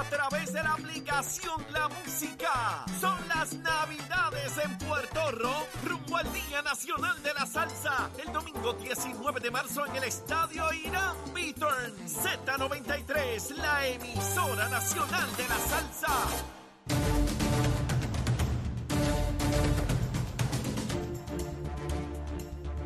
a través de la aplicación La Música. Son las Navidades en Puerto Rico, rumbo al Día Nacional de la Salsa, el domingo 19 de marzo en el Estadio Irán Beaturn. Z93, la emisora nacional de la salsa.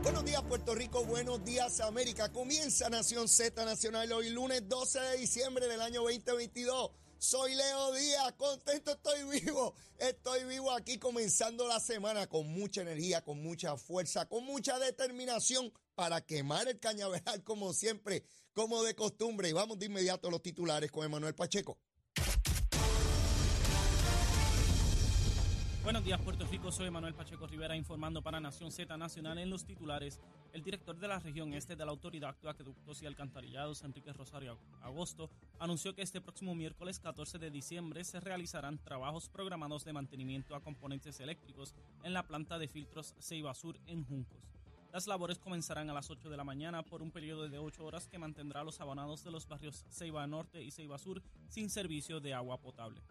Buenos días Puerto Rico, buenos días América. Comienza Nación Z Nacional hoy lunes 12 de diciembre del año 2022. Soy Leo Díaz, contento, estoy vivo. Estoy vivo aquí comenzando la semana con mucha energía, con mucha fuerza, con mucha determinación para quemar el cañaveral como siempre, como de costumbre. Y vamos de inmediato a los titulares con Emanuel Pacheco. Buenos días, Puerto Rico. Soy Manuel Pacheco Rivera informando para Nación Z Nacional en los titulares. El director de la región este de la Autoridad de Acueductos y Alcantarillados, Enrique Rosario Agosto, anunció que este próximo miércoles 14 de diciembre se realizarán trabajos programados de mantenimiento a componentes eléctricos en la planta de filtros Ceiba Sur en Juncos. Las labores comenzarán a las 8 de la mañana por un periodo de 8 horas que mantendrá a los abonados de los barrios Ceiba Norte y Ceiba Sur sin servicio de agua potable.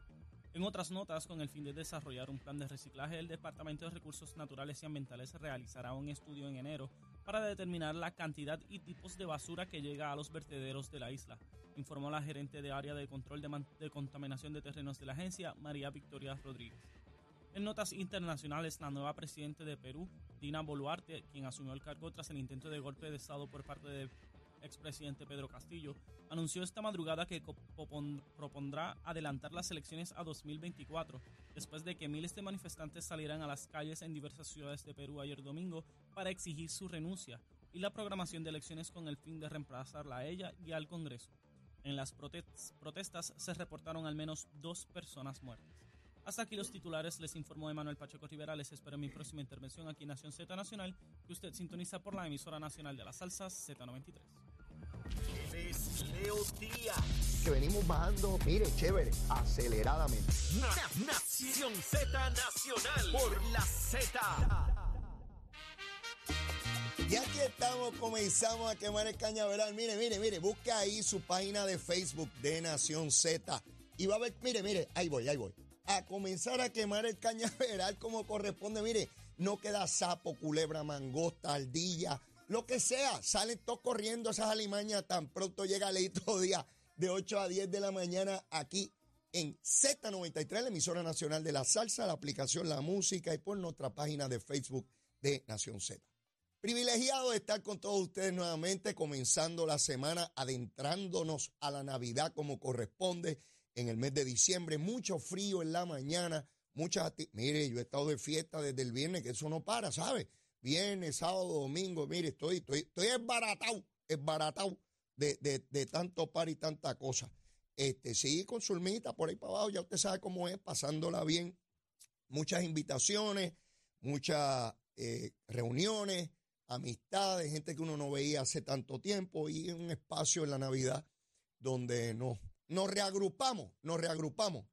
En otras notas, con el fin de desarrollar un plan de reciclaje, el Departamento de Recursos Naturales y Ambientales realizará un estudio en enero para determinar la cantidad y tipos de basura que llega a los vertederos de la isla, informó la gerente de área de control de, de contaminación de terrenos de la agencia, María Victoria Rodríguez. En notas internacionales, la nueva presidenta de Perú, Dina Boluarte, quien asumió el cargo tras el intento de golpe de Estado por parte del expresidente Pedro Castillo, anunció esta madrugada que propondrá adelantar las elecciones a 2024, después de que miles de manifestantes salieran a las calles en diversas ciudades de Perú ayer domingo para exigir su renuncia y la programación de elecciones con el fin de reemplazarla a ella y al Congreso. En las protestas se reportaron al menos dos personas muertas. Hasta aquí los titulares, les informó Emanuel Pacheco Rivera. Les espero en mi próxima intervención aquí en Nación Z Nacional, que usted sintoniza por la emisora nacional de las salsas Z93. Es Leo Díaz. Que venimos bajando, mire, chévere, aceleradamente. Nación Z Nacional por la Z. Y aquí estamos, comenzamos a quemar el cañaveral. Mire, mire, mire, busque ahí su página de Facebook de Nación Z. Y va a ver, mire, mire, ahí voy, ahí voy. A comenzar a quemar el cañaveral como corresponde. Mire, no queda sapo, culebra, mangosta, ardilla, lo que sea, salen todos corriendo esas alimañas tan pronto llega Leito Día de 8 a 10 de la mañana aquí en Z93, la emisora nacional de la salsa, la aplicación La Música y por nuestra página de Facebook de Nación Z. Privilegiado estar con todos ustedes nuevamente, comenzando la semana, adentrándonos a la Navidad como corresponde en el mes de diciembre. Mucho frío en la mañana, muchas. Mire, yo he estado de fiesta desde el viernes, que eso no para, ¿sabe? Viernes, sábado, domingo, mire, estoy, estoy, estoy esbaratado, esbaratado de, de, de tanto par y tanta cosa. Este, sí, con su por ahí para abajo, ya usted sabe cómo es, pasándola bien. Muchas invitaciones, muchas eh, reuniones, amistades, gente que uno no veía hace tanto tiempo y un espacio en la Navidad donde nos, nos reagrupamos, nos reagrupamos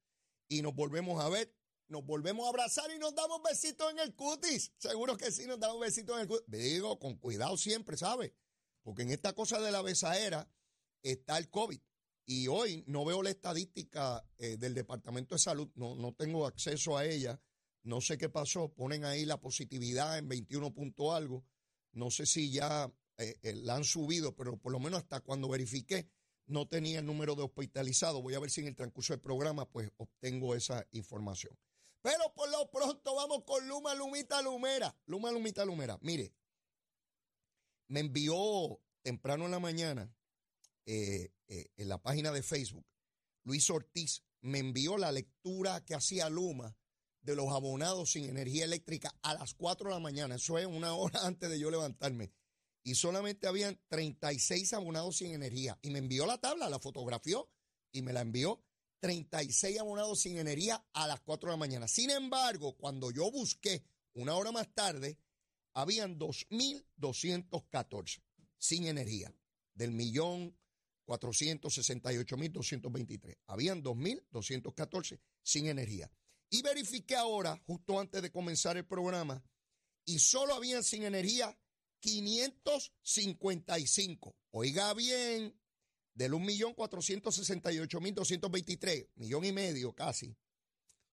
y nos volvemos a ver nos volvemos a abrazar y nos damos besitos en el cutis. Seguro que sí, nos damos besitos en el cutis. Digo, con cuidado siempre, ¿sabe? Porque en esta cosa de la besadera está el COVID. Y hoy no veo la estadística eh, del Departamento de Salud, no, no tengo acceso a ella. No sé qué pasó. Ponen ahí la positividad en 21 punto algo. No sé si ya eh, eh, la han subido, pero por lo menos hasta cuando verifiqué no tenía el número de hospitalizados. Voy a ver si en el transcurso del programa pues obtengo esa información. Pero por lo pronto vamos con Luma Lumita Lumera. Luma Lumita Lumera. Mire, me envió temprano en la mañana eh, eh, en la página de Facebook, Luis Ortiz me envió la lectura que hacía Luma de los abonados sin energía eléctrica a las 4 de la mañana. Eso es una hora antes de yo levantarme. Y solamente habían 36 abonados sin energía. Y me envió la tabla, la fotografió y me la envió. 36 abonados sin energía a las 4 de la mañana. Sin embargo, cuando yo busqué una hora más tarde, habían 2.214 sin energía, del millón 468.223. Habían 2.214 sin energía. Y verifiqué ahora, justo antes de comenzar el programa, y solo habían sin energía 555. Oiga bien, del 1.468.223, millón y medio casi,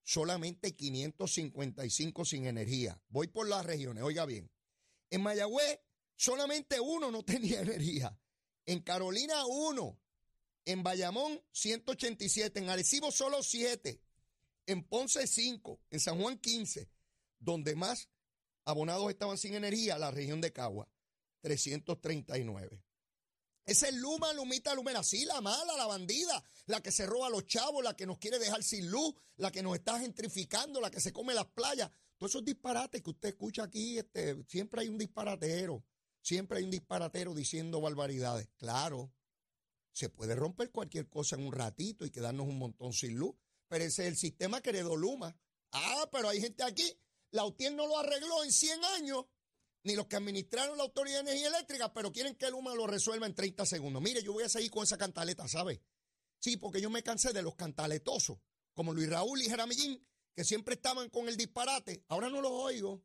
solamente 555 sin energía. Voy por las regiones, oiga bien. En Mayagüez, solamente uno no tenía energía. En Carolina, uno. En Bayamón, 187. En Arecibo, solo 7. En Ponce, 5. En San Juan, 15. Donde más abonados estaban sin energía, la región de Cagua, 339. Esa es Luma, Lumita, Lumera. Sí, la mala, la bandida, la que se roba a los chavos, la que nos quiere dejar sin luz, la que nos está gentrificando, la que se come las playas. Todos esos disparates que usted escucha aquí, este, siempre hay un disparatero, siempre hay un disparatero diciendo barbaridades. Claro, se puede romper cualquier cosa en un ratito y quedarnos un montón sin luz, pero ese es el sistema que heredó Luma. Ah, pero hay gente aquí, la UTIER no lo arregló en 100 años ni los que administraron la Autoridad de Energía Eléctrica, pero quieren que el Luma lo resuelva en 30 segundos. Mire, yo voy a seguir con esa cantaleta, ¿sabe? Sí, porque yo me cansé de los cantaletosos, como Luis Raúl y Jaramillín, que siempre estaban con el disparate. Ahora no los oigo.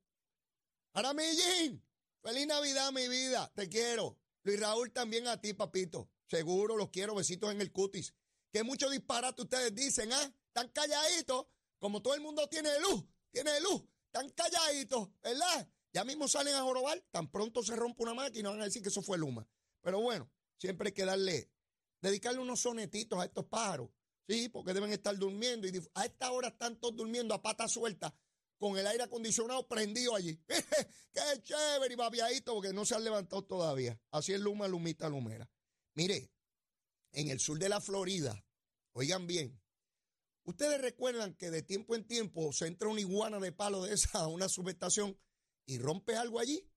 Jaramillín, feliz Navidad, mi vida, te quiero. Luis Raúl también a ti, papito. Seguro los quiero, besitos en el cutis. Que mucho disparate ustedes dicen, ¿ah? Están calladitos, como todo el mundo tiene luz, tiene luz, están calladitos, ¿verdad? Ya mismo salen a jorobar, tan pronto se rompe una máquina, van a decir que eso fue Luma. Pero bueno, siempre hay que darle, dedicarle unos sonetitos a estos pájaros, sí, porque deben estar durmiendo. Y a esta hora están todos durmiendo a pata suelta, con el aire acondicionado prendido allí. ¡Qué chévere! Y babiadito, porque no se han levantado todavía. Así es Luma, Lumita, Lumera. Mire, en el sur de la Florida, oigan bien, ustedes recuerdan que de tiempo en tiempo se entra una iguana de palo de esa a una subestación y rompe algo allí.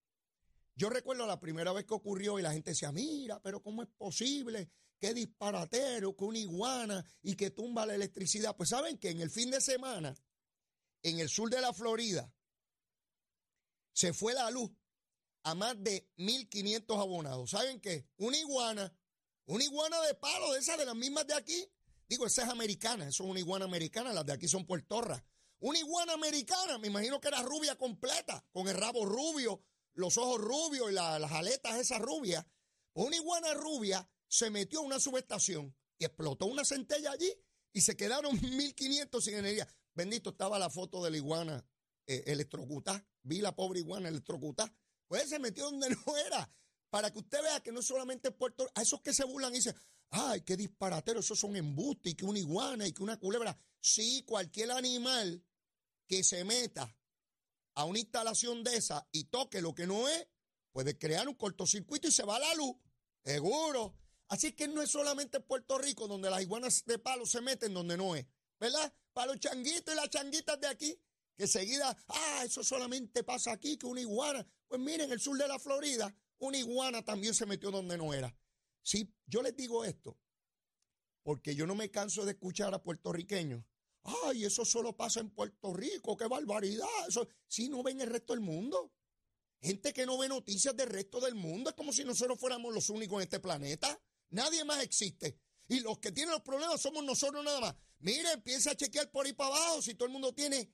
Yo recuerdo la primera vez que ocurrió y la gente decía, mira, pero ¿cómo es posible? Qué disparatero, que una iguana y que tumba la electricidad. Pues saben que en el fin de semana, en el sur de la Florida, se fue la luz a más de 1.500 abonados. ¿Saben qué? Una iguana, una iguana de palo, de esas de las mismas de aquí. Digo, esa es americana, eso es una iguana americana, las de aquí son puertorras. Una iguana americana, me imagino que era rubia completa, con el rabo rubio, los ojos rubios y las aletas esas rubias. Una iguana rubia se metió a una subestación y explotó una centella allí y se quedaron 1.500 sin energía. Bendito estaba la foto de la iguana eh, electrocutada. Vi la pobre iguana electrocutada. Pues se metió donde no era. Para que usted vea que no solamente es Puerto a esos que se burlan y dicen, ay, qué disparatero, esos son embustes y que una iguana y que una culebra. Sí, cualquier animal que se meta a una instalación de esa y toque lo que no es, puede crear un cortocircuito y se va la luz. Seguro. Así que no es solamente Puerto Rico donde las iguanas de palo se meten donde no es. ¿Verdad? Para los changuitos y las changuitas de aquí, que seguida, ah, eso solamente pasa aquí, que una iguana. Pues miren, en el sur de la Florida, una iguana también se metió donde no era. Sí, yo les digo esto, porque yo no me canso de escuchar a puertorriqueños Ay, eso solo pasa en Puerto Rico, qué barbaridad. Eso sí no ven el resto del mundo. Gente que no ve noticias del resto del mundo. Es como si nosotros fuéramos los únicos en este planeta. Nadie más existe. Y los que tienen los problemas somos nosotros nada más. Mire, empieza a chequear por ahí para abajo si todo el mundo tiene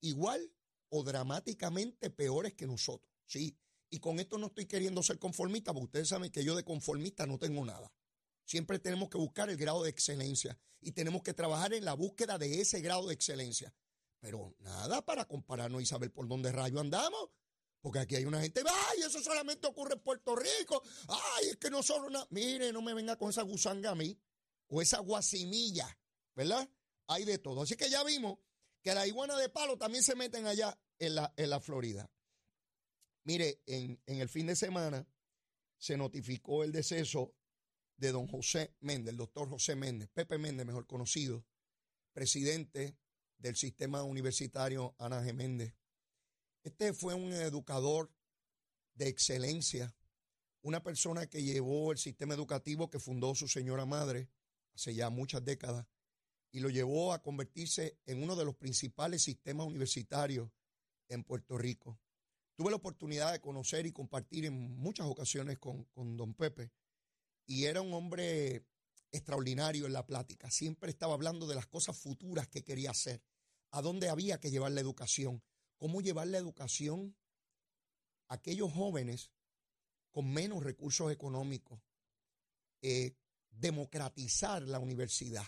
igual o dramáticamente peores que nosotros. Sí. Y con esto no estoy queriendo ser conformista, porque ustedes saben que yo de conformista no tengo nada. Siempre tenemos que buscar el grado de excelencia y tenemos que trabajar en la búsqueda de ese grado de excelencia. Pero nada para compararnos y saber por dónde rayo andamos. Porque aquí hay una gente, ay, eso solamente ocurre en Puerto Rico. Ay, es que nosotros, no. mire, no me venga con esa gusanga a mí, o esa guasimilla, ¿verdad? Hay de todo. Así que ya vimos que la iguana de palo también se meten allá en la, en la Florida. Mire, en, en el fin de semana se notificó el deceso de don José Méndez, el doctor José Méndez, Pepe Méndez, mejor conocido, presidente del sistema universitario Ana G. Méndez. Este fue un educador de excelencia, una persona que llevó el sistema educativo que fundó su señora madre hace ya muchas décadas y lo llevó a convertirse en uno de los principales sistemas universitarios en Puerto Rico. Tuve la oportunidad de conocer y compartir en muchas ocasiones con, con don Pepe y era un hombre extraordinario en la plática. Siempre estaba hablando de las cosas futuras que quería hacer, a dónde había que llevar la educación, cómo llevar la educación a aquellos jóvenes con menos recursos económicos, eh, democratizar la universidad,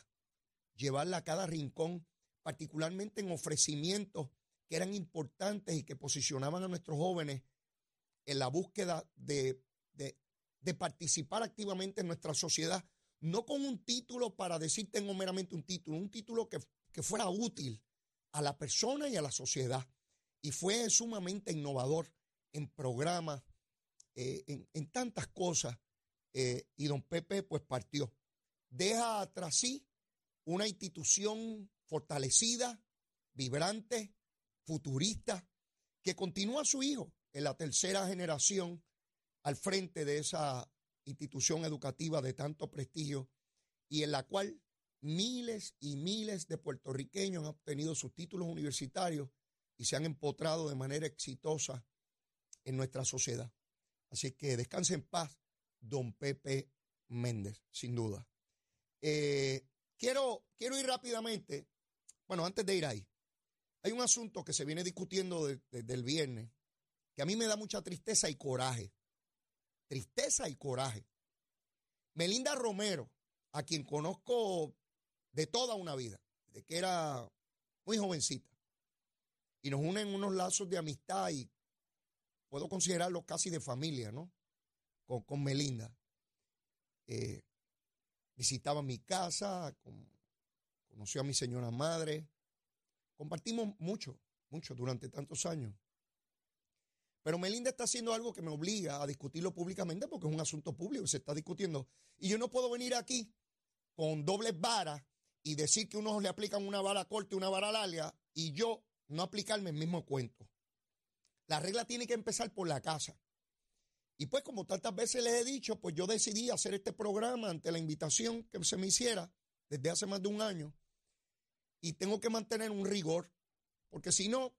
llevarla a cada rincón, particularmente en ofrecimientos que eran importantes y que posicionaban a nuestros jóvenes en la búsqueda de, de, participar activamente en nuestra sociedad, no con un título para decir tengo meramente un título, un título que, que fuera útil a la persona y a la sociedad. Y fue sumamente innovador en programas, eh, en, tantas cosas. Eh, y don Pepe pues partió. Deja atrás sí una institución fortalecida, vibrante, futurista, que continúa su hijo en la tercera generación al frente de esa institución educativa de tanto prestigio y en la cual miles y miles de puertorriqueños han obtenido sus títulos universitarios y se han empotrado de manera exitosa en nuestra sociedad. Así que descanse en paz, don Pepe Méndez, sin duda. Eh, quiero, quiero ir rápidamente, bueno, antes de ir ahí, hay un asunto que se viene discutiendo desde el viernes, que a mí me da mucha tristeza y coraje. Tristeza y coraje. Melinda Romero, a quien conozco de toda una vida, de que era muy jovencita, y nos unen unos lazos de amistad y puedo considerarlo casi de familia, ¿no? Con, Melinda. Eh, visitaba mi casa, conoció a mi señora madre, compartimos mucho, mucho durante tantos años. Pero Melinda está haciendo algo que me obliga a discutirlo públicamente porque es un asunto público y se está discutiendo. Y yo no puedo venir aquí con dobles varas y decir que unos le aplican una vara corta y una vara larga y yo no aplicarme el mismo cuento. La regla tiene que empezar por la casa. Y pues como tantas veces les he dicho, pues yo decidí hacer este programa ante la invitación que se me hiciera desde hace más de un año. Y tengo que mantener un rigor, porque si no,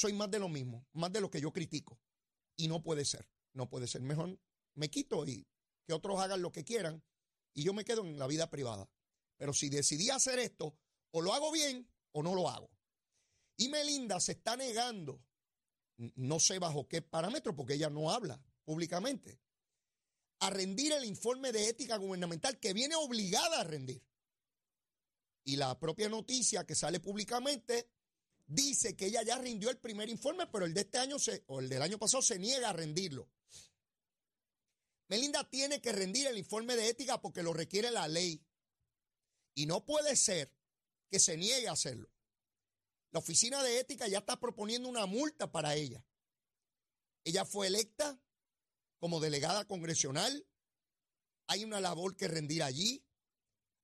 soy más de lo mismo, más de lo que yo critico. Y no puede ser, no puede ser. Mejor me quito y que otros hagan lo que quieran y yo me quedo en la vida privada. Pero si decidí hacer esto, o lo hago bien o no lo hago. Y Melinda se está negando no sé bajo qué parámetro, porque ella no habla públicamente, a rendir el informe de ética gubernamental que viene obligada a rendir. Y la propia noticia que sale públicamente dice que ella ya rindió el primer informe, pero el de este año o el del año pasado se niega a rendirlo. Melinda tiene que rendir el informe de ética porque lo requiere la ley. Y no puede ser que se niegue a hacerlo. La oficina de ética ya está proponiendo una multa para ella. Ella fue electa como delegada congresional. Hay una labor que rendir allí.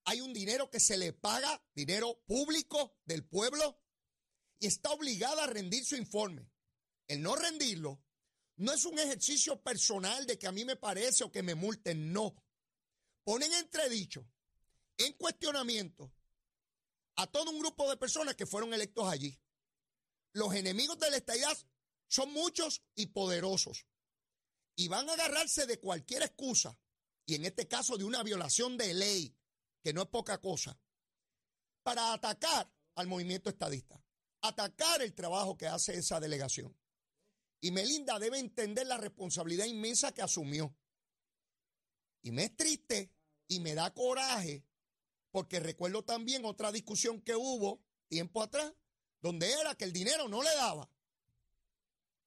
Hay un dinero que se le paga, dinero público del pueblo, y está obligada a rendir su informe. El no rendirlo no es un ejercicio personal de que a mí me parece o que me multen, no. Ponen entredicho, en cuestionamiento, a todo un grupo de personas que fueron electos allí. Los enemigos de la estadidad son muchos y poderosos. Y van a agarrarse de cualquier excusa, y en este caso de una violación de ley, que no es poca cosa, para atacar al movimiento estadista, atacar el trabajo que hace esa delegación. Y Melinda debe entender la responsabilidad inmensa que asumió. Y me es triste y me da coraje porque recuerdo también otra discusión que hubo tiempo atrás, donde era que el dinero no le daba.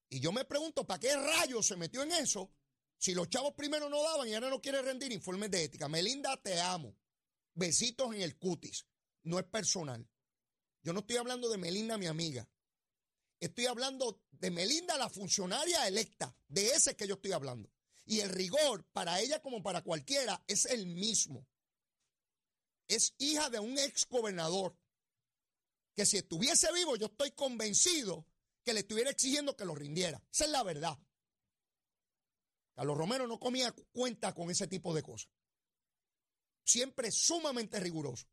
Y yo me pregunto, ¿para qué rayos se metió en eso? Si los chavos primero no daban y ahora no quiere rendir informes de ética. Melinda, te amo. Besitos en el cutis. No es personal. Yo no estoy hablando de Melinda, mi amiga. Estoy hablando de Melinda, la funcionaria electa. De ese que yo estoy hablando. Y el rigor para ella como para cualquiera es el mismo es hija de un ex gobernador que si estuviese vivo yo estoy convencido que le estuviera exigiendo que lo rindiera. Esa es la verdad. Carlos Romero no comía cuenta con ese tipo de cosas. Siempre sumamente riguroso.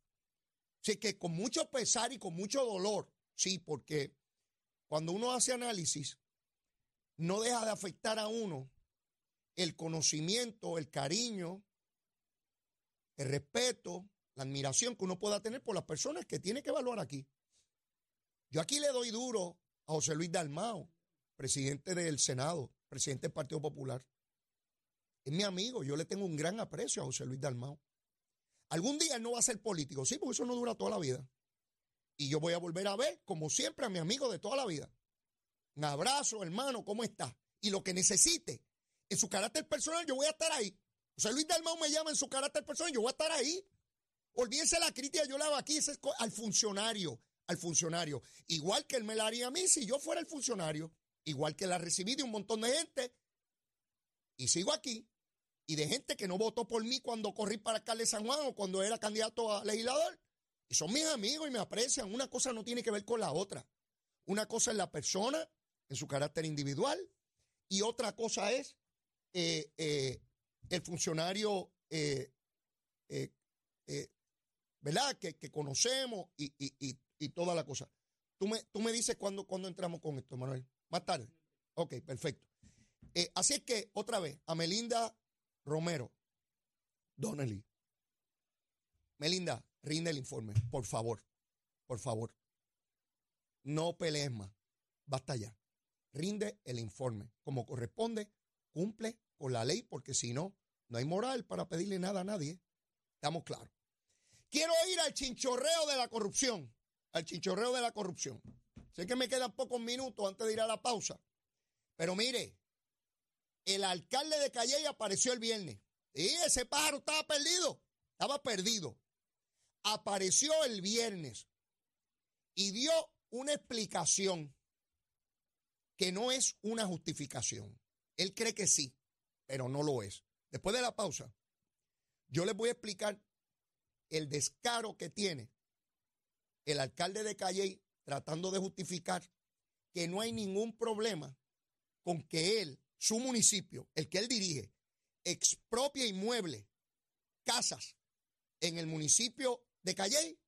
Así que con mucho pesar y con mucho dolor, sí, porque cuando uno hace análisis, no deja de afectar a uno el conocimiento, el cariño, el respeto, la admiración que uno pueda tener por las personas que tiene que evaluar aquí. Yo aquí le doy duro a José Luis Dalmao, presidente del Senado, presidente del Partido Popular. Es mi amigo, yo le tengo un gran aprecio a José Luis Dalmao. Algún día él no va a ser político, sí, porque eso no dura toda la vida. Y yo voy a volver a ver, como siempre, a mi amigo de toda la vida. Un abrazo, hermano, ¿cómo está? Y lo que necesite, en su carácter personal, yo voy a estar ahí. O sea, Luis Dalmau me llama en su carácter personal, yo voy a estar ahí. Olvídense la crítica, yo la hago aquí, es al funcionario, al funcionario. Igual que él me la haría a mí si yo fuera el funcionario. Igual que la recibí de un montón de gente. Y sigo aquí. Y de gente que no votó por mí cuando corrí para alcalde de San Juan o cuando era candidato a legislador. Y son mis amigos y me aprecian. Una cosa no tiene que ver con la otra. Una cosa es la persona en su carácter individual y otra cosa es eh, eh, el funcionario, eh, ¿verdad? Que, conocemos y, toda la cosa. Tú me, tú me dices cuándo cuando entramos con esto, Manuel. Más tarde. Ok, perfecto. así es que, otra vez, a Melinda Romero, Donnelly. Melinda, rinde el informe, por favor, por favor. No pelees más, basta ya. Rinde el informe como corresponde, cumple con la ley, porque si no, no hay moral para pedirle nada a nadie. Estamos claros. Quiero ir al chinchorreo de la corrupción, al chinchorreo de la corrupción. Sé que me quedan pocos minutos antes de ir a la pausa, pero mire, el alcalde de Calle apareció el viernes. Y ese pájaro estaba perdido, estaba perdido apareció el viernes y dio una explicación que no es una justificación. Él cree que sí, pero no lo es. Después de la pausa, yo les voy a explicar el descaro que tiene el alcalde de Calle tratando de justificar que no hay ningún problema con que él, su municipio, el que él dirige, expropie inmuebles, casas en el municipio de Calle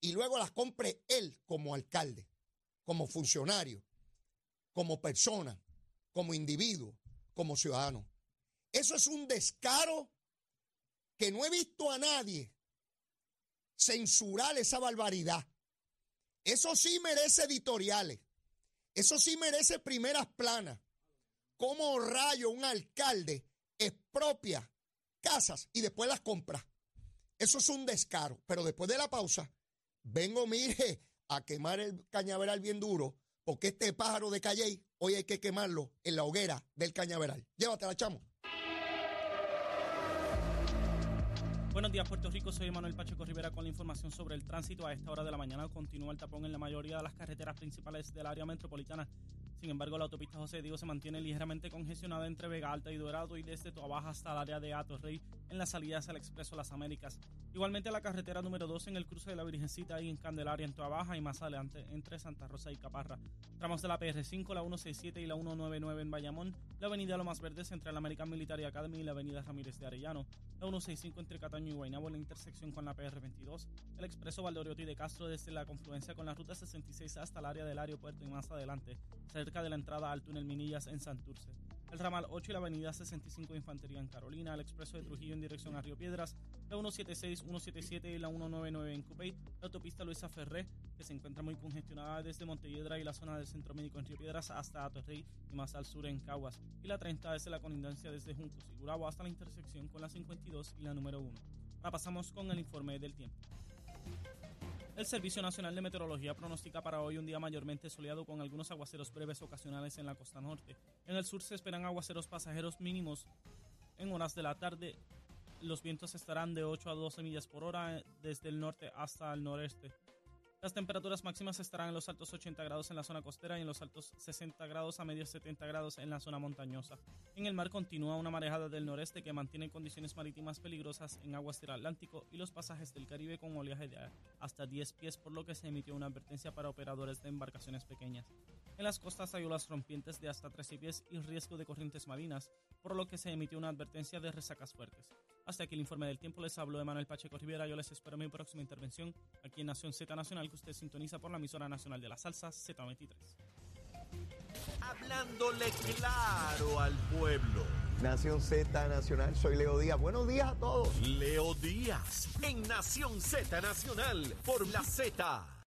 y luego las compre él como alcalde, como funcionario, como persona, como individuo, como ciudadano. Eso es un descaro que no he visto a nadie censurar esa barbaridad. Eso sí merece editoriales. Eso sí merece primeras planas. ¿Cómo rayo un alcalde expropia casas y después las compra? Eso es un descaro. Pero después de la pausa, vengo, mire, a quemar el cañaveral bien duro, porque este pájaro de Calle, hoy hay que quemarlo en la hoguera del cañaveral. Llévatela, chamo. Buenos días, Puerto Rico. Soy Manuel Pacheco Rivera con la información sobre el tránsito. A esta hora de la mañana continúa el tapón en la mayoría de las carreteras principales del área metropolitana. Sin embargo, la autopista José Diego se mantiene ligeramente congestionada entre Vega Alta y Dorado y desde Toa hasta el área de Rey en las salidas al Expreso Las Américas. Igualmente la carretera número 2 en el cruce de la Virgencita y en Candelaria en Toa Baja y más adelante entre Santa Rosa y Caparra. Tramos de la PR5, la 167 y la 199 en Bayamón, la avenida Lomas Verdes entre la American Military Academy y la avenida Ramírez de Arellano, la 165 entre Cataño y Guaynabo en la intersección con la PR22, el expreso Valdoriotti de Castro desde la confluencia con la ruta 66 hasta el área del aeropuerto y más adelante, cerca de la entrada al túnel Minillas en Santurce. El ramal 8 y la avenida 65 de Infantería en Carolina, el expreso de Trujillo en dirección a Río Piedras, la 176, 177 y la 199 en Cupey, la autopista Luisa Ferré, que se encuentra muy congestionada desde Montelledra y la zona del Centro Médico en Río Piedras hasta Atorrey y más al sur en Caguas, y la 30 desde la colindancia desde Juncos y Gurabo hasta la intersección con la 52 y la número 1. Ahora pasamos con el informe del tiempo. El Servicio Nacional de Meteorología pronostica para hoy un día mayormente soleado con algunos aguaceros breves ocasionales en la costa norte. En el sur se esperan aguaceros pasajeros mínimos en horas de la tarde. Los vientos estarán de 8 a 12 millas por hora desde el norte hasta el noreste. Las temperaturas máximas estarán en los altos 80 grados en la zona costera y en los altos 60 grados a medios 70 grados en la zona montañosa. En el mar continúa una marejada del noreste que mantiene condiciones marítimas peligrosas en aguas del Atlántico y los pasajes del Caribe con oleaje de hasta 10 pies, por lo que se emitió una advertencia para operadores de embarcaciones pequeñas. En las costas hay olas rompientes de hasta 13 pies y riesgo de corrientes marinas, por lo que se emitió una advertencia de resacas fuertes. Hasta aquí el informe del tiempo. Les hablo de Manuel Pacheco Rivera. Yo les espero en mi próxima intervención aquí en Nación Z Nacional, que usted sintoniza por la emisora nacional de la salsa Z23. Hablándole claro al pueblo. Nación Z Nacional, soy Leo Díaz. Buenos días a todos. Leo Díaz, en Nación Z Nacional, por la Z.